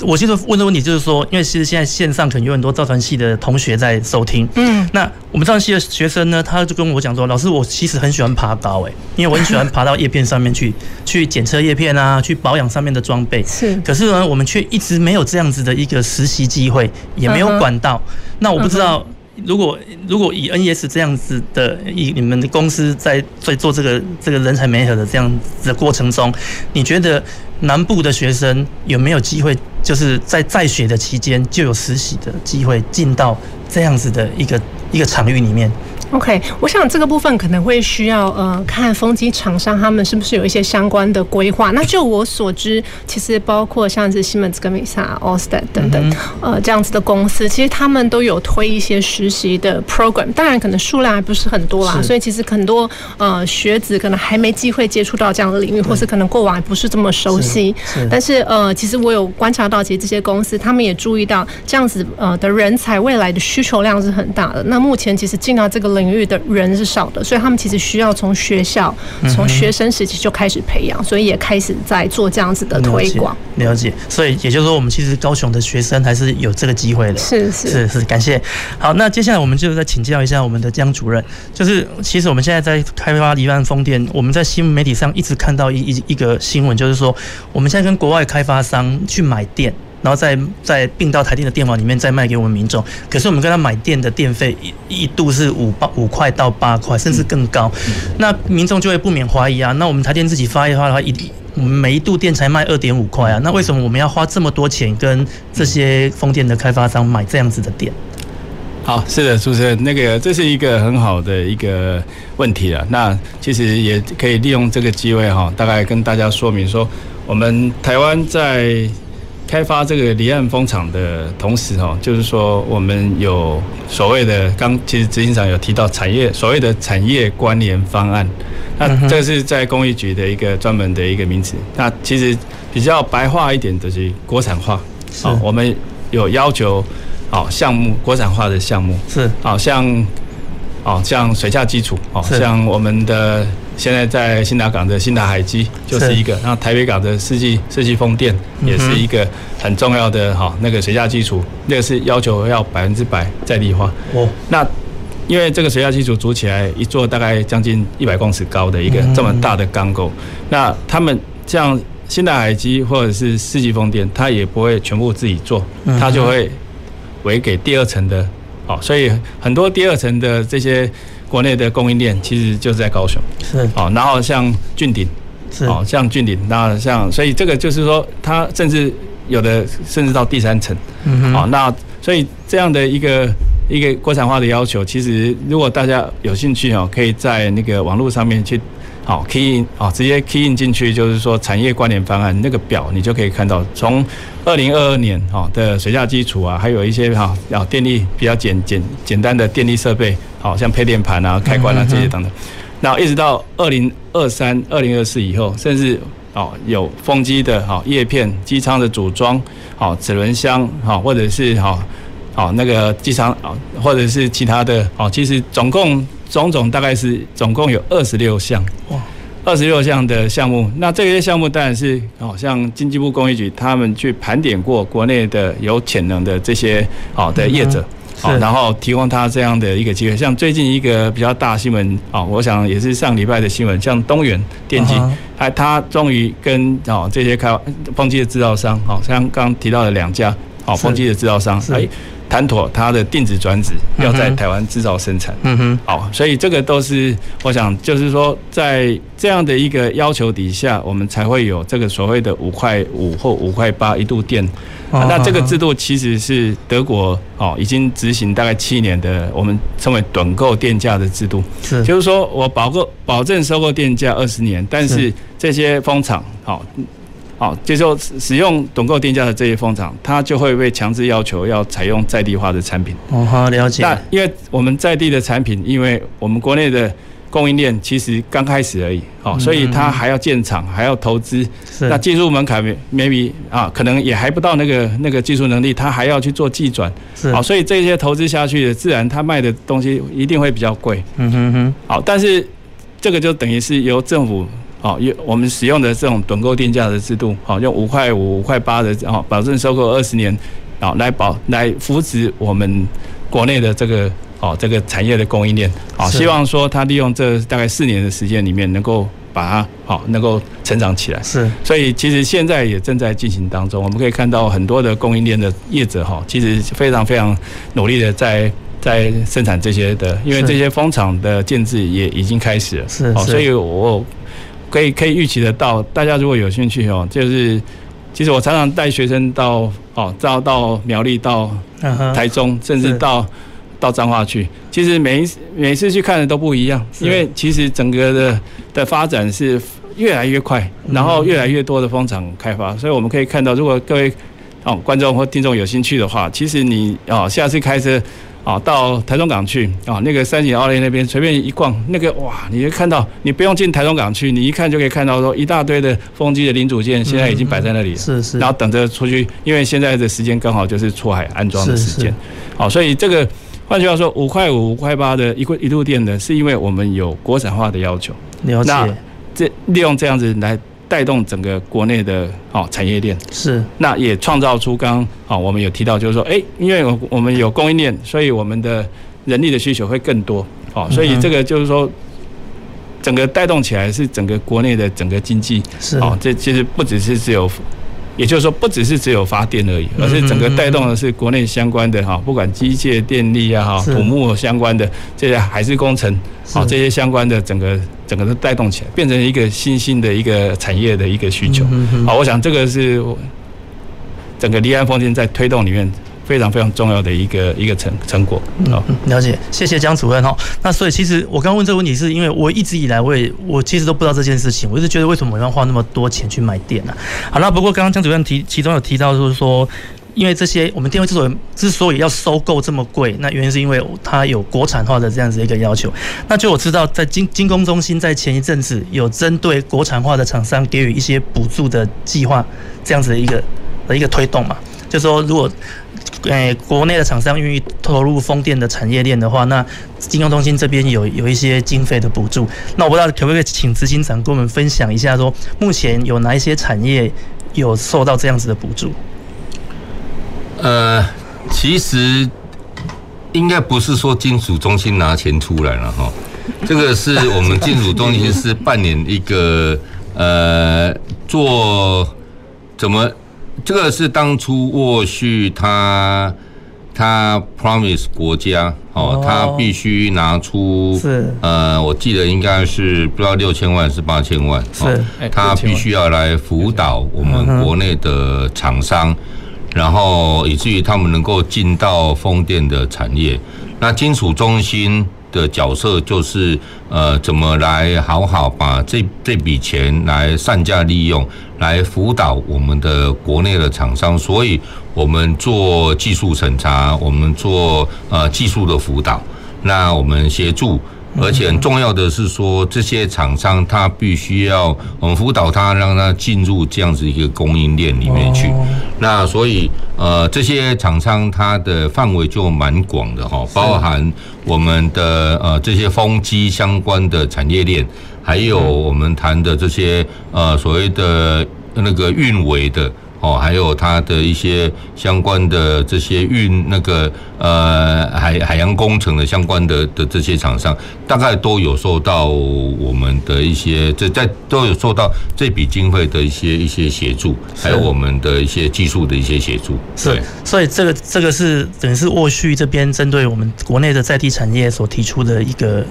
我其实问的问题就是说，因为其实现在线上可能有很多造船系的同学在收听，嗯，那我们造船系的学生呢，他就跟我讲说，老师，我其实很喜欢爬高，哎，因为我很喜欢爬到叶片上面去，去检测叶片啊，去保养上面的装备，是，可是呢，我们却一直没有这样子的一个实习机会，也没有管道，那我不知道。如果如果以 NS 这样子的，以你们的公司在在做这个这个人才媒合的这样子的过程中，你觉得南部的学生有没有机会，就是在在学的期间就有实习的机会进到这样子的一个一个场域里面？OK，我想这个部分可能会需要呃看风机厂商他们是不是有一些相关的规划。那就我所知，其实包括像是西门子、跟美萨、Orsted 等等呃这样子的公司，其实他们都有推一些实习的 program。当然可能数量还不是很多啦，所以其实很多呃学子可能还没机会接触到这样的领域，或是可能过往也不是这么熟悉。但是呃，其实我有观察到，其实这些公司他们也注意到这样子呃的人才未来的需求量是很大的。那目前其实进到这个。领域的人是少的，所以他们其实需要从学校、从学生时期就开始培养，所以也开始在做这样子的推广。了解，所以也就是说，我们其实高雄的学生还是有这个机会的。是是是是，感谢。好，那接下来我们就再请教一下我们的江主任，就是其实我们现在在开发离岸风电，我们在新闻媒体上一直看到一一一个新闻，就是说我们现在跟国外开发商去买电。然后再再并到台电的电网里面再卖给我们民众，可是我们跟他买电的电费一一度是五八五块到八块，甚至更高，那民众就会不免怀疑啊。那我们台电自己发电的话，一我们每一度电才卖二点五块啊，那为什么我们要花这么多钱跟这些风电的开发商买这样子的电？好，是的，主持人，那个这是一个很好的一个问题啊。那其实也可以利用这个机会哈，大概跟大家说明说，我们台湾在开发这个离岸风场的同时，哈，就是说我们有所谓的，刚其实执行长有提到产业所谓的产业关联方案，那这个是在工业局的一个专门的一个名词。那其实比较白话一点的是国产化，啊，我们有要求，好，项目国产化的项目。是，好像，哦，像水下基础，哦，像我们的。现在在新达港的新达海基就是一个，然后台北港的世纪世纪风电也是一个很重要的哈那个水下基础，那个是要求要百分之百在地化。哦，那因为这个水下基础组起来一座大概将近一百公尺高的一个这么大的钢构，那他们像新达海基或者是世纪风电，它也不会全部自己做，它就会委给第二层的，哦，所以很多第二层的这些。国内的供应链其实就是在高雄，是。哦，然后像俊鼎，是。哦，像俊鼎，那像所以这个就是说，它甚至有的甚至到第三层，嗯哼，哦，那所以这样的一个一个国产化的要求，其实如果大家有兴趣哦，可以在那个网络上面去。好，key in 啊，直接 key in 进去，就是说产业关联方案那个表，你就可以看到，从二零二二年哈的水下基础啊，还有一些哈啊电力比较简简简单的电力设备，好像配电盘啊、开关啊这些等等，那一直到二零二三、二零二四以后，甚至哦有风机的哈叶片、机舱的组装、好齿轮箱哈，或者是哈好那个机舱啊，或者是其他的哦，其实总共。种种大概是总共有二十六项，哇，二十六项的项目。那这些项目当然是，哦像经济部工业局他们去盘点过国内的有潜能的这些好的业者，好，然后提供他这样的一个机会。像最近一个比较大新闻啊，我想也是上礼拜的新闻，像东元电机，哎，他终于跟哦这些开风机的制造商，好像刚提到的两家，好风机的制造商，哎。谈妥它的电子转子要在台湾制造生产，嗯哼，好，所以这个都是我想，就是说，在这样的一个要求底下，我们才会有这个所谓的五块五或五块八一度电。那这个制度其实是德国哦已经执行大概七年的，我们称为短购电价的制度，是，就是说我保购保证收购电价二十年，但是这些风场好。好，接受使用趸购定价的这些风场，它就会被强制要求要采用在地化的产品。哦，好了解。那因为我们在地的产品，因为我们国内的供应链其实刚开始而已，好，所以它还要建厂，还要投资。是。那技术门槛 maybe 啊，可能也还不到那个那个技术能力，它还要去做技转。是。好，所以这些投资下去的，自然它卖的东西一定会比较贵。嗯哼哼。好，但是这个就等于是由政府。好，用我们使用的这种趸购定价的制度，好，用五块五、五块八的，哦，保证收购二十年，好，来保来扶持我们国内的这个哦这个产业的供应链，好，希望说它利用这大概四年的时间里面，能够把它好能够成长起来。是，所以其实现在也正在进行当中，我们可以看到很多的供应链的业者哈，其实非常非常努力的在在生产这些的，因为这些风场的建制也已经开始了。是，所以我。可以可以预期得到，大家如果有兴趣哦，就是其实我常常带学生到哦，到到苗栗到台中，甚至到到彰化去，其实每一每次去看的都不一样，因为其实整个的的发展是越来越快，然后越来越多的风场开发，所以我们可以看到，如果各位哦观众或听众有兴趣的话，其实你哦下次开车。啊，到台中港去啊，那个三井奥莱那边随便一逛，那个哇，你就看到，你不用进台中港去，你一看就可以看到说一大堆的风机的零组件，现在已经摆在那里了，是是，然后等着出去，因为现在的时间刚好就是出海安装的时间，好，所以这个换句话说，五块五、五块八的一个一度电的，是因为我们有国产化的要求，了解，那这利用这样子来。带动整个国内的哦产业链。是，那也创造出刚哦我们有提到，就是说，哎，因为我们有供应链，所以我们的人力的需求会更多哦，所以这个就是说，整个带动起来是整个国内的整个经济。是。哦，这其实不只是只有。也就是说，不只是只有发电而已，而是整个带动的是国内相关的哈，不管机械、电力啊哈、土木相关的这些海事工程啊这些相关的整个整个都带动起来，变成一个新兴的一个产业的一个需求。好，我想这个是整个离岸风电在推动里面。非常非常重要的一个一个成成果。好，了解，谢谢江主任哈。那所以其实我刚问这个问题，是因为我一直以来我也我其实都不知道这件事情，我一直觉得为什么我要花那么多钱去买电呢？好，那不过刚刚江主任提其中有提到就是说，因为这些我们电费之所以之所以要收购这么贵，那原因是因为它有国产化的这样子一个要求。那就我知道，在精精工中心在前一阵子有针对国产化的厂商给予一些补助的计划，这样子的一个的一个推动嘛，就是说如果。诶，国内的厂商愿意投入风电的产业链的话，那金融中心这边有有一些经费的补助。那我不知道可不可以请执行长跟我们分享一下，说目前有哪一些产业有受到这样子的补助？呃，其实应该不是说金属中心拿钱出来了哈，这个是我们金属中心是扮演一个呃做怎么。这个是当初沃旭他他 promise 国家哦，他必须拿出是。呃，我记得应该是不知道六千万是八千万，是。他必须要来辅导我们国内的厂商，然后以至于他们能够进到风电的产业。那金属中心的角色就是呃，怎么来好好把这这笔钱来善加利用，来辅导我们的国内的厂商，所以我们做技术审查，我们做呃技术的辅导，那我们协助。而且很重要的是说，这些厂商他必须要我们辅导他，让他进入这样子一个供应链里面去。那所以呃，这些厂商它的范围就蛮广的哈，包含我们的呃这些风机相关的产业链，还有我们谈的这些呃所谓的那个运维的。哦，还有它的一些相关的这些运那个呃海海洋工程的相关的的这些厂商，大概都有受到我们的一些这在都有受到这笔经费的一些一些协助，还有我们的一些技术的一些协助。是，所以这个这个是等于是沃旭这边针对我们国内的在地产业所提出的一个。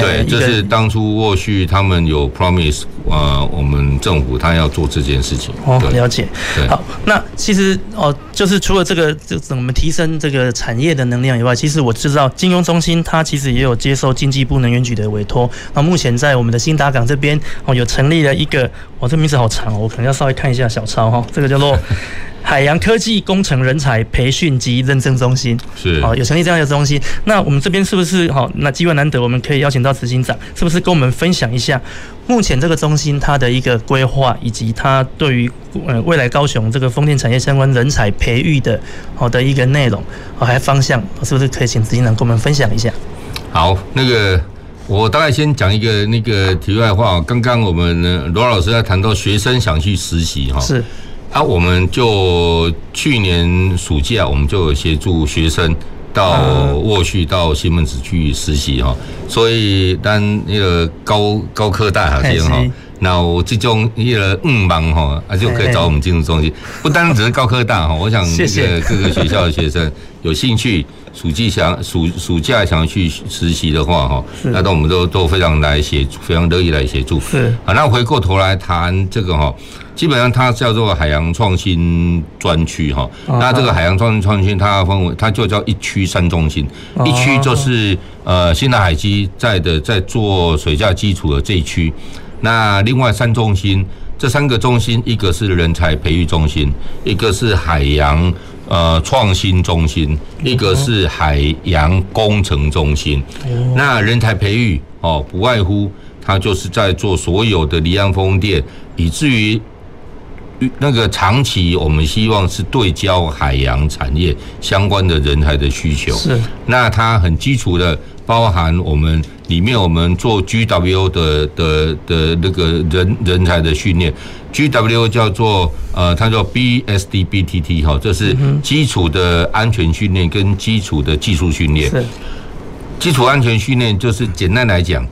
对，这是当初沃旭他们有 promise，呃，我们政府他要做这件事情。哦，了解。对，好，那其实哦，就是除了这个，就我们提升这个产业的能量以外，其实我知道金融中心它其实也有接受经济部能源局的委托。那目前在我们的新达港这边哦，有成立了一个，哦，这名字好长哦，我可能要稍微看一下小抄哈，这个叫做。海洋科技工程人才培训及认证中心是好，有成立这样一个中心。那我们这边是不是好？那机会难得，我们可以邀请到执行长，是不是跟我们分享一下目前这个中心它的一个规划，以及它对于呃未来高雄这个风电产业相关人才培育的好的一个内容，好还有方向，是不是可以请执行长跟我们分享一下？好，那个我大概先讲一个那个题外话。刚刚我们罗老师在谈到学生想去实习哈，是。啊，我们就去年暑假，我们就有协助学生到沃旭到西门子去实习哈，所以当那个高高科大好像哈，那我这种一个五盲哈，啊就可以找我们金融中心，不单只是高科大哈，我想那个各个学校的学生 有兴趣暑期想暑暑假想要去实习的话，哈，那都我们都都非常来协助，非常乐意来协助。是，好，那回过头来谈这个哈，基本上它叫做海洋创新专区哈。那这个海洋创新创新，它分为它就叫一区三中心，一区就是呃新南海基在的在做水下基础的这一区，那另外三中心。这三个中心，一个是人才培育中心，一个是海洋呃创新中心，一个是海洋工程中心。那人才培育哦，不外乎它就是在做所有的离岸风电，以至于那个长期我们希望是对焦海洋产业相关的人才的需求。是，那它很基础的。包含我们里面我们做 GWO 的的的那个人人才的训练，GWO 叫做呃，它叫 BSDBTT 哈，这是基础的安全训练跟基础的技术训练。是，基础安全训练就是简单来讲，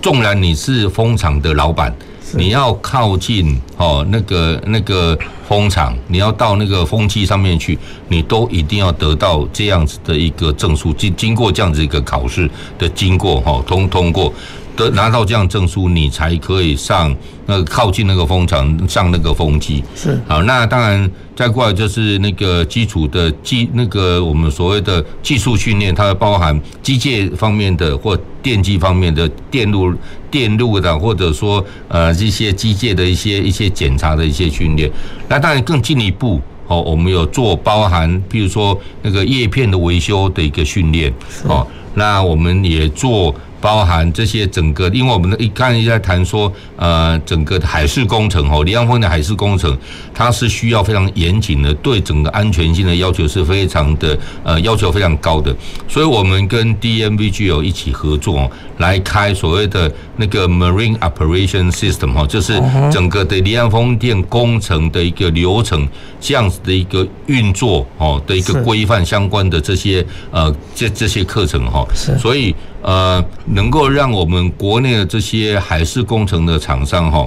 纵然你是风场的老板。你要靠近哦，那个那个风场，你要到那个风机上面去，你都一定要得到这样子的一个证书，经经过这样子一个考试的经过哈，通通过。得拿到这样证书，你才可以上那个靠近那个风场，上那个风机。是好，那当然再过来就是那个基础的技，那个我们所谓的技术训练，它包含机械方面的或电机方面的电路、电路的，或者说呃这些机械的一些一些检查的一些训练。那当然更进一步哦，我们有做包含，比如说那个叶片的维修的一个训练哦，那我们也做。包含这些整个，因为我们一刚才在谈说，呃，整个海事工程哦，离岸风的海事工程，它是需要非常严谨的，对整个安全性的要求是非常的，呃，要求非常高的。所以我们跟 DMVG 有一起合作，来开所谓的那个 Marine Operation System 哈，就是整个的离岸风电工程的一个流程，这样子的一个运作哦的一个规范相关的这些呃这这些课程哈，所以。呃，能够让我们国内的这些海事工程的厂商哈，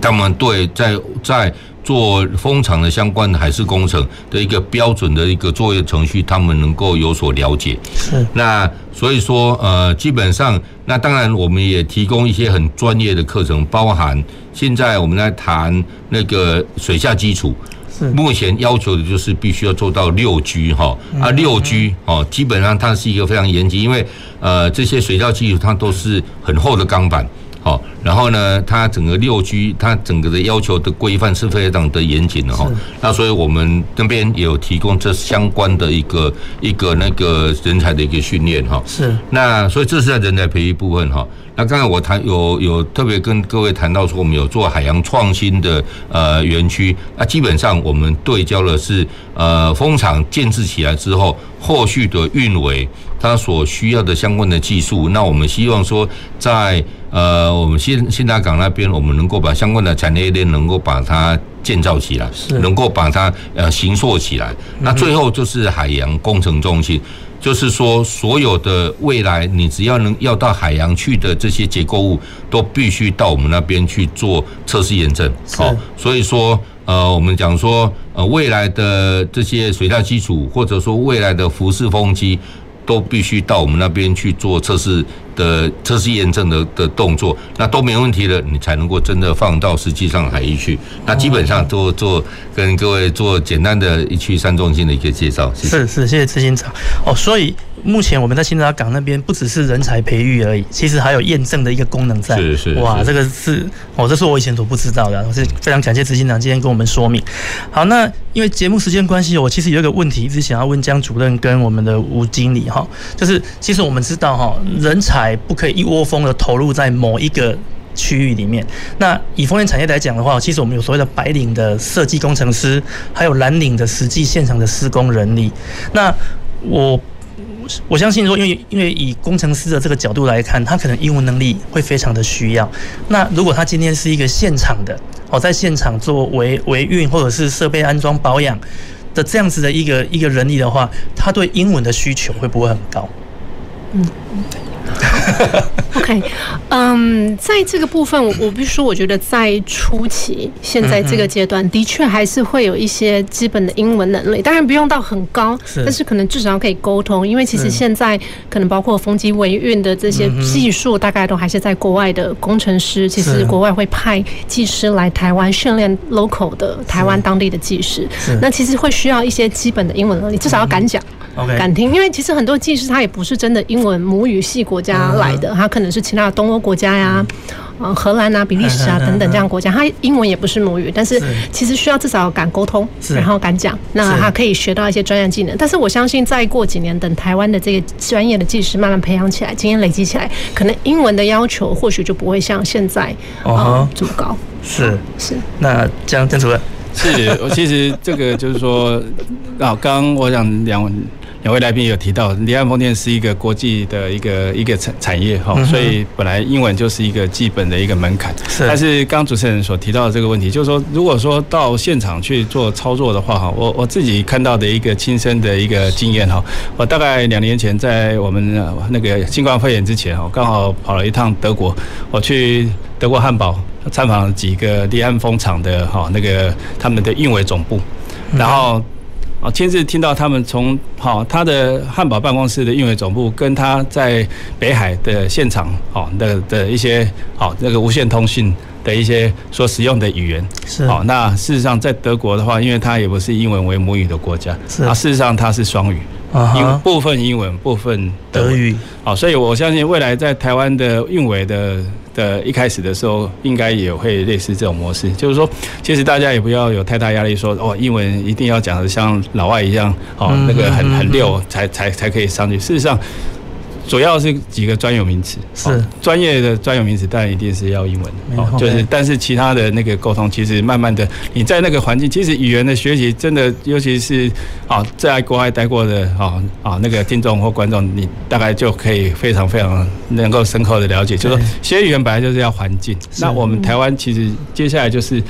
他们对在在做风场的相关的海事工程的一个标准的一个作业程序，他们能够有所了解。是。那所以说，呃，基本上，那当然我们也提供一些很专业的课程，包含现在我们在谈那个水下基础。目前要求的就是必须要做到六 G 哈，啊六 G 哦，基本上它是一个非常严谨，因为呃这些水下技术它都是很厚的钢板，好，然后呢它整个六 G 它整个的要求的规范是非常的严谨的哈，那所以我们这边也有提供这相关的一个一个那个人才的一个训练哈，是，那所以这是在人才培育部分哈。那刚才我谈有有特别跟各位谈到说，我们有做海洋创新的呃园区，那基本上我们对焦的是呃风场建置起来之后，后续的运维它所需要的相关的技术，那我们希望说在呃我们新新达港那边，我们能够把相关的产业链能够把它建造起来，是能够把它呃形塑起来。那最后就是海洋工程中心。就是说，所有的未来，你只要能要到海洋去的这些结构物，都必须到我们那边去做测试验证。好，所以说，呃，我们讲说，呃，未来的这些水下基础，或者说未来的浮式风机，都必须到我们那边去做测试。的测试验证的的动作，那都没问题了，你才能够真的放到实际上海域去。那基本上做做跟各位做简单的一区三中心的一个介绍。是是，谢谢执行长。哦，所以目前我们在新达港那边不只是人才培育而已，其实还有验证的一个功能在。是是。哇，这个是哦，这是我以前所不知道的，我是非常感谢执行长今天跟我们说明。好，那因为节目时间关系，我其实有一个问题一直想要问江主任跟我们的吴经理哈，就是其实我们知道哈，人才。不可以一窝蜂的投入在某一个区域里面。那以风电产业来讲的话，其实我们有所谓的白领的设计工程师，还有蓝领的实际现场的施工人力。那我我相信说，因为因为以工程师的这个角度来看，他可能英文能力会非常的需要。那如果他今天是一个现场的哦，在现场做维维运或者是设备安装保养的这样子的一个一个人力的话，他对英文的需求会不会很高？嗯。OK，嗯，在这个部分，我我必须说，我觉得在初期，现在这个阶段，的确还是会有一些基本的英文能力，当然不用到很高，但是可能至少可以沟通。因为其实现在可能包括风机维运的这些技术，大概都还是在国外的工程师。其实国外会派技师来台湾训练 local 的台湾当地的技师，那其实会需要一些基本的英文能力，至少要敢讲。敢听，因为其实很多技师他也不是真的英文母语系国家来的，他可能是其他的东欧国家呀，呃，荷兰啊、比利时啊等等这样国家，他英文也不是母语，但是其实需要至少敢沟通，然后敢讲，那他可以学到一些专业技能。但是我相信，再过几年，等台湾的这个专业的技师慢慢培养起来，经验累积起来，可能英文的要求或许就不会像现在啊这么高。是。是，那江江主任。是，我其实这个就是说，啊，刚刚我想两。两位来宾有提到，离岸风电是一个国际的一个一个产产业哈，所以本来英文就是一个基本的一个门槛。是。但是刚主持人所提到的这个问题，就是说，如果说到现场去做操作的话哈，我我自己看到的一个亲身的一个经验哈，我大概两年前在我们那个新冠肺炎之前哈，刚好跑了一趟德国，我去德国汉堡参访了几个离岸风场的哈那个他们的运维总部，然后。啊，亲自听到他们从好他的汉堡办公室的运维总部，跟他在北海的现场，好的的一些好那个无线通讯的一些所使用的语言，是好。那事实上在德国的话，因为它也不是英文为母语的国家，是啊，事实上它是双语，英部分英文，部分德语。好，所以我相信未来在台湾的运维的。的一开始的时候，应该也会类似这种模式，就是说，其实大家也不要有太大压力，说哦，英文一定要讲的像老外一样，哦，那个很很溜，才才才可以上去。事实上。主要是几个专有名词，是。专业的专有名词，当然一定是要英文，哦，就是，但是其他的那个沟通，其实慢慢的，你在那个环境，其实语言的学习，真的，尤其是啊，在国外待过的啊啊那个听众或观众，你大概就可以非常非常能够深刻的了解，就是说学语言本来就是要环境，那我们台湾其实接下来就是。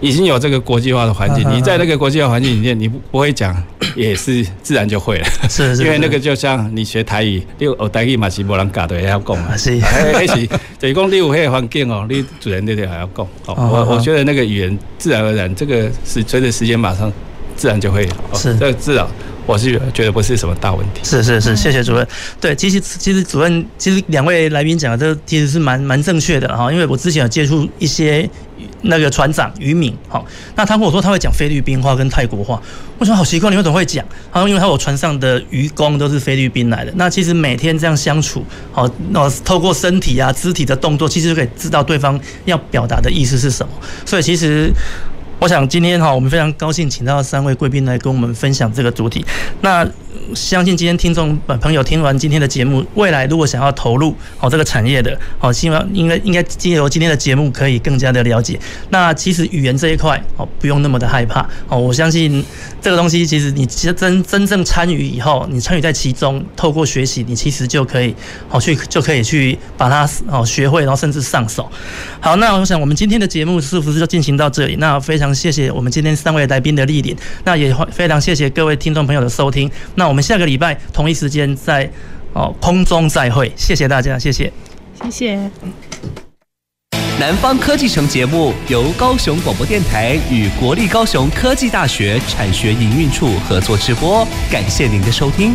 已经有这个国际化的环境，你在那个国际化环境里面，你不不会讲，也是自然就会了。是，因为那个就像你学台语，六哦台语嘛是无人教的，也要讲嘛。是，还是就是讲你有那个环境哦，你主人那边还要讲。我我觉得那个语言自然而然，这个是随着时间马上自然就会。是，这个自然。我是觉得不是什么大问题。是是是，谢谢主任。对，其实其实主任，其实两位来宾讲的都其实是蛮蛮正确的哈，因为我之前有接触一些那个船长渔民，哈，那他跟我说他会讲菲律宾话跟泰国话，我说好奇怪，你为什么会讲？他说因为他有船上的渔工都是菲律宾来的，那其实每天这样相处，好，那透过身体啊肢体的动作，其实就可以知道对方要表达的意思是什么，所以其实。我想今天哈，我们非常高兴请到三位贵宾来跟我们分享这个主题。那相信今天听众朋友听完今天的节目，未来如果想要投入好这个产业的，好希望应该应该经由今天的节目可以更加的了解。那其实语言这一块哦，不用那么的害怕哦。我相信这个东西其实你其实真真正参与以后，你参与在其中，透过学习，你其实就可以好去就可以去把它哦学会，然后甚至上手。好，那我想我们今天的节目是不是就进行到这里？那非常。谢谢我们今天三位来宾的莅临，那也非常谢谢各位听众朋友的收听。那我们下个礼拜同一时间在哦空中再会，谢谢大家，谢谢，谢谢。南方科技城节目由高雄广播电台与国立高雄科技大学产学营运处合作直播，感谢您的收听。